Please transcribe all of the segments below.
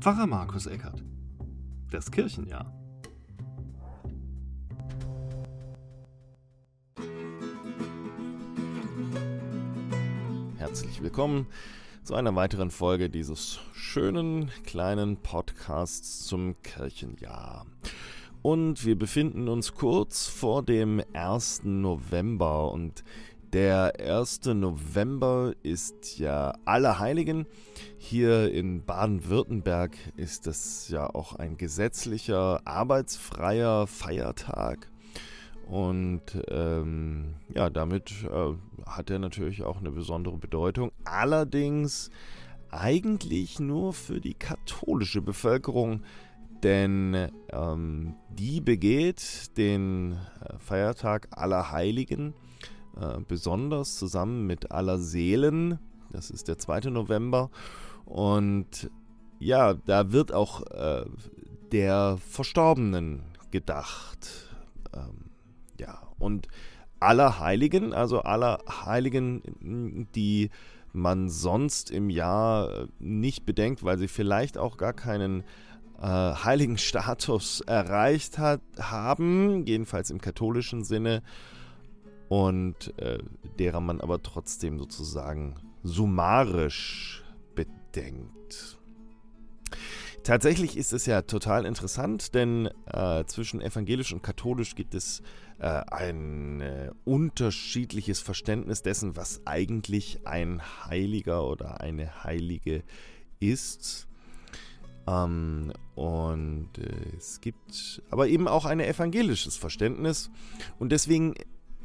Pfarrer Markus Eckert. Das Kirchenjahr. Herzlich willkommen zu einer weiteren Folge dieses schönen kleinen Podcasts zum Kirchenjahr. Und wir befinden uns kurz vor dem 1. November und der 1. November ist ja Allerheiligen. Hier in Baden-Württemberg ist das ja auch ein gesetzlicher, arbeitsfreier Feiertag. Und ähm, ja, damit äh, hat er natürlich auch eine besondere Bedeutung. Allerdings eigentlich nur für die katholische Bevölkerung, denn ähm, die begeht den äh, Feiertag Allerheiligen äh, besonders zusammen mit Aller Seelen. Das ist der 2. November. Und ja, da wird auch äh, der Verstorbenen gedacht. Ähm, ja, und aller Heiligen, also aller Heiligen, die man sonst im Jahr nicht bedenkt, weil sie vielleicht auch gar keinen äh, heiligen Status erreicht hat, haben, jedenfalls im katholischen Sinne, und äh, derer man aber trotzdem sozusagen summarisch bedenkt. Tatsächlich ist es ja total interessant, denn äh, zwischen evangelisch und katholisch gibt es äh, ein äh, unterschiedliches Verständnis dessen, was eigentlich ein Heiliger oder eine Heilige ist. Ähm, und äh, es gibt aber eben auch ein evangelisches Verständnis. Und deswegen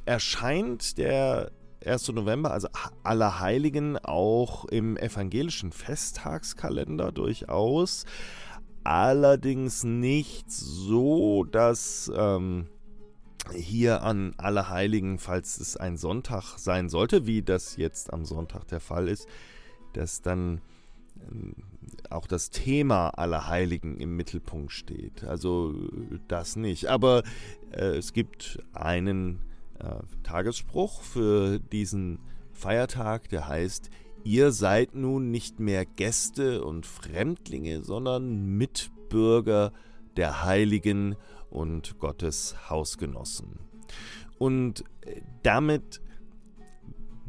erscheint der 1. November, also Allerheiligen, auch im evangelischen Festtagskalender durchaus. Allerdings nicht so, dass ähm, hier an Allerheiligen, falls es ein Sonntag sein sollte, wie das jetzt am Sonntag der Fall ist, dass dann ähm, auch das Thema Allerheiligen im Mittelpunkt steht. Also das nicht. Aber äh, es gibt einen äh, Tagesspruch für diesen Feiertag, der heißt, ihr seid nun nicht mehr Gäste und Fremdlinge, sondern Mitbürger der Heiligen und Gottes Hausgenossen. Und äh, damit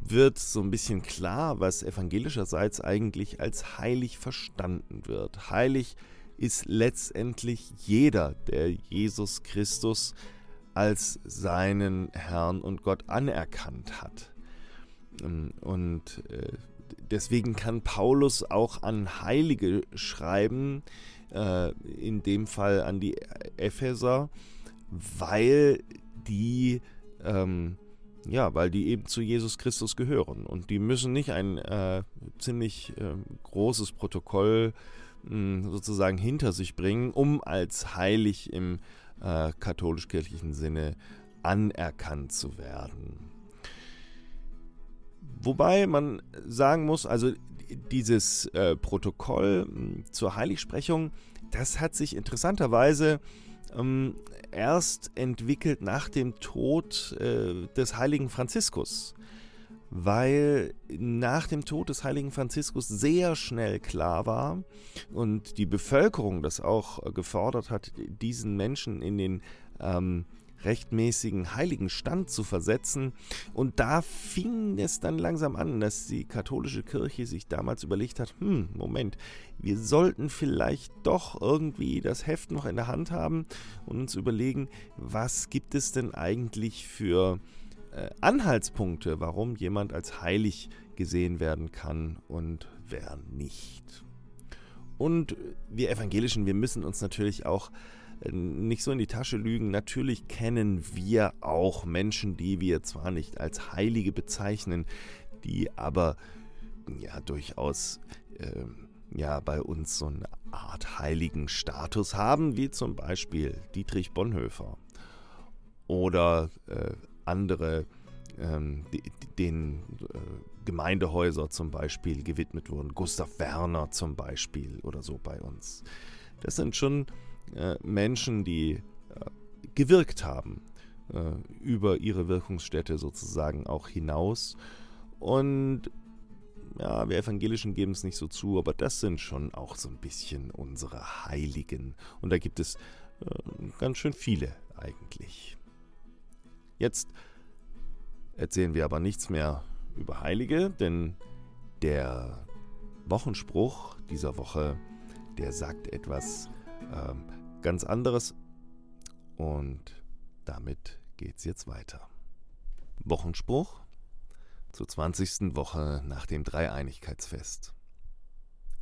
wird so ein bisschen klar, was evangelischerseits eigentlich als heilig verstanden wird. Heilig ist letztendlich jeder, der Jesus Christus als seinen Herrn und Gott anerkannt hat. Ähm, und äh, deswegen kann Paulus auch an Heilige schreiben, äh, in dem Fall an die Epheser, weil die ähm, ja, weil die eben zu Jesus Christus gehören und die müssen nicht ein äh, ziemlich äh, großes Protokoll hm, sozusagen hinter sich bringen, um als heilig im äh, katholisch-kirchlichen Sinne anerkannt zu werden. Wobei man sagen muss, also dieses äh, Protokoll hm, zur Heiligsprechung, das hat sich interessanterweise ähm, erst entwickelt nach dem Tod äh, des heiligen Franziskus weil nach dem Tod des heiligen Franziskus sehr schnell klar war und die Bevölkerung das auch gefordert hat, diesen Menschen in den ähm, rechtmäßigen heiligen Stand zu versetzen. Und da fing es dann langsam an, dass die katholische Kirche sich damals überlegt hat, hm, Moment, wir sollten vielleicht doch irgendwie das Heft noch in der Hand haben und uns überlegen, was gibt es denn eigentlich für äh, Anhaltspunkte, warum jemand als heilig gesehen werden kann und wer nicht. Und wir Evangelischen, wir müssen uns natürlich auch äh, nicht so in die Tasche lügen. Natürlich kennen wir auch Menschen, die wir zwar nicht als Heilige bezeichnen, die aber ja durchaus äh, ja bei uns so eine Art heiligen Status haben, wie zum Beispiel Dietrich Bonhoeffer oder äh, andere ähm, den äh, Gemeindehäuser zum Beispiel gewidmet wurden. Gustav Werner zum Beispiel oder so bei uns. Das sind schon äh, Menschen, die äh, gewirkt haben äh, über ihre Wirkungsstätte sozusagen auch hinaus. Und ja, wir Evangelischen geben es nicht so zu, aber das sind schon auch so ein bisschen unsere Heiligen. Und da gibt es äh, ganz schön viele eigentlich. Jetzt erzählen wir aber nichts mehr über Heilige, denn der Wochenspruch dieser Woche, der sagt etwas ähm, ganz anderes. Und damit geht's jetzt weiter. Wochenspruch zur 20. Woche nach dem Dreieinigkeitsfest.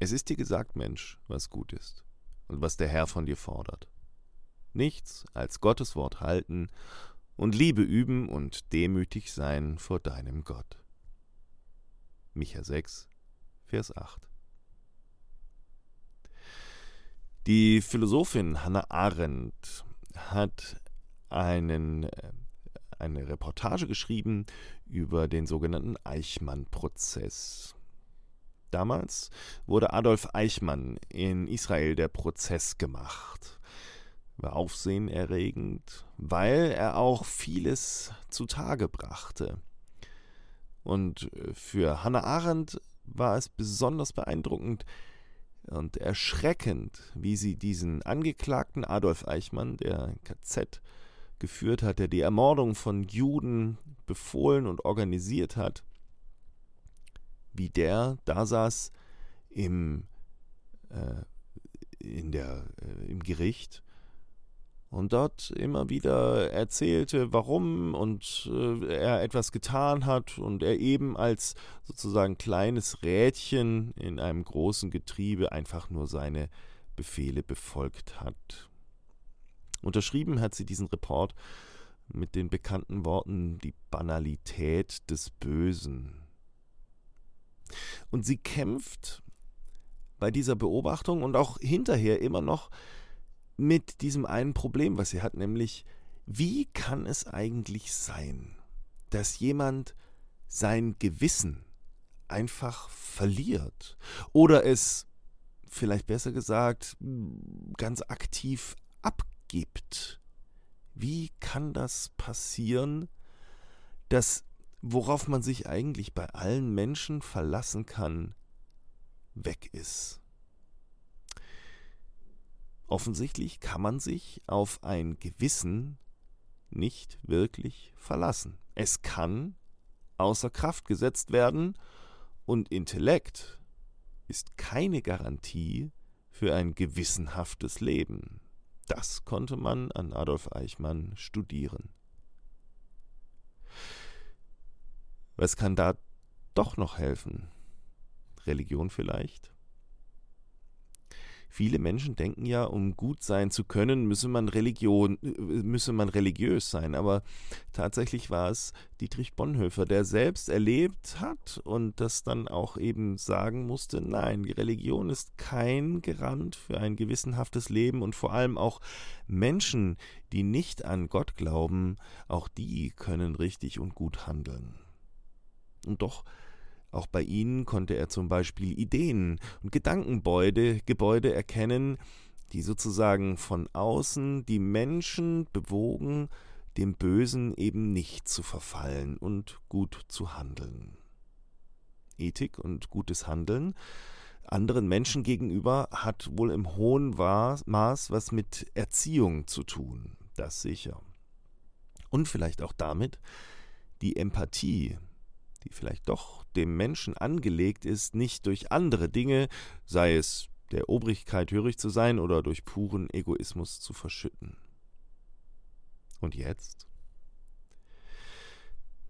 Es ist dir gesagt, Mensch, was gut ist und was der Herr von dir fordert. Nichts als Gottes Wort halten und Liebe üben und demütig sein vor deinem Gott. Micha 6, Vers 8. Die Philosophin Hannah Arendt hat einen, äh, eine Reportage geschrieben über den sogenannten Eichmann-Prozess. Damals wurde Adolf Eichmann in Israel der Prozess gemacht. War aufsehenerregend, weil er auch vieles zutage brachte. Und für Hannah Arendt war es besonders beeindruckend und erschreckend, wie sie diesen Angeklagten Adolf Eichmann, der KZ geführt hat, der die Ermordung von Juden befohlen und organisiert hat, wie der da saß im, äh, in der, äh, im Gericht und dort immer wieder erzählte, warum und äh, er etwas getan hat und er eben als sozusagen kleines Rädchen in einem großen Getriebe einfach nur seine Befehle befolgt hat. Unterschrieben hat sie diesen Report mit den bekannten Worten die Banalität des Bösen. Und sie kämpft bei dieser Beobachtung und auch hinterher immer noch mit diesem einen Problem, was sie hat, nämlich wie kann es eigentlich sein, dass jemand sein Gewissen einfach verliert oder es, vielleicht besser gesagt, ganz aktiv abgibt? gibt. Wie kann das passieren, dass worauf man sich eigentlich bei allen Menschen verlassen kann, weg ist? Offensichtlich kann man sich auf ein Gewissen nicht wirklich verlassen. Es kann außer Kraft gesetzt werden und Intellekt ist keine Garantie für ein gewissenhaftes Leben. Das konnte man an Adolf Eichmann studieren. Was kann da doch noch helfen? Religion vielleicht? Viele Menschen denken ja, um gut sein zu können, müsse man Religion, äh, müsse man religiös sein. Aber tatsächlich war es Dietrich Bonhoeffer, der selbst erlebt hat und das dann auch eben sagen musste, nein, Religion ist kein Garant für ein gewissenhaftes Leben und vor allem auch Menschen, die nicht an Gott glauben, auch die können richtig und gut handeln. Und doch auch bei ihnen konnte er zum Beispiel Ideen und Gedankengebäude Gebäude erkennen, die sozusagen von außen die Menschen bewogen, dem Bösen eben nicht zu verfallen und gut zu handeln. Ethik und gutes Handeln anderen Menschen gegenüber hat wohl im hohen Maß was mit Erziehung zu tun, das sicher. Und vielleicht auch damit, die Empathie, die vielleicht doch dem Menschen angelegt ist, nicht durch andere Dinge, sei es der Obrigkeit hörig zu sein oder durch puren Egoismus zu verschütten. Und jetzt?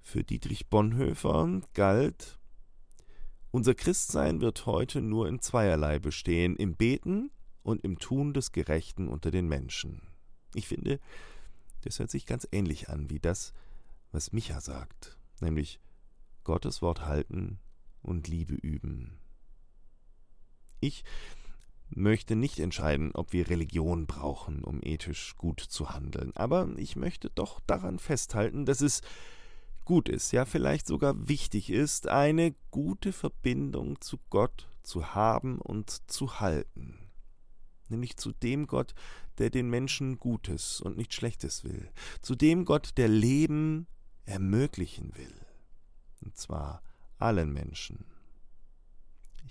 Für Dietrich Bonhoeffer galt, unser Christsein wird heute nur in zweierlei bestehen, im Beten und im Tun des Gerechten unter den Menschen. Ich finde, das hört sich ganz ähnlich an wie das, was Micha sagt, nämlich Gottes Wort halten und Liebe üben. Ich möchte nicht entscheiden, ob wir Religion brauchen, um ethisch gut zu handeln, aber ich möchte doch daran festhalten, dass es gut ist, ja vielleicht sogar wichtig ist, eine gute Verbindung zu Gott zu haben und zu halten. Nämlich zu dem Gott, der den Menschen Gutes und nicht Schlechtes will, zu dem Gott, der Leben ermöglichen will und zwar allen Menschen.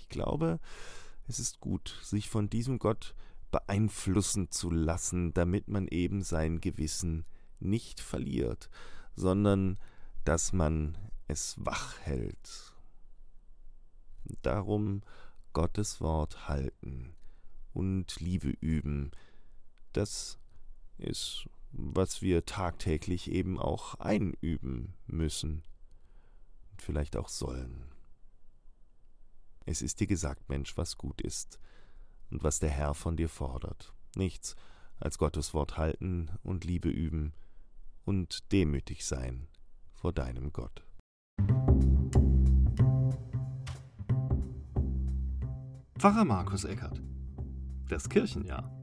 glaube, es ist gut, sich von diesem Gott beeinflussen zu lassen, damit man eben sein Gewissen nicht verliert, sondern dass man es wach hält. Darum Gottes Wort halten und Liebe üben, das ist, was wir tagtäglich eben auch einüben müssen vielleicht auch sollen. Es ist dir gesagt, Mensch, was gut ist und was der Herr von dir fordert. Nichts als Gottes Wort halten und Liebe üben und demütig sein vor deinem Gott. Pfarrer Markus Eckert Das Kirchenjahr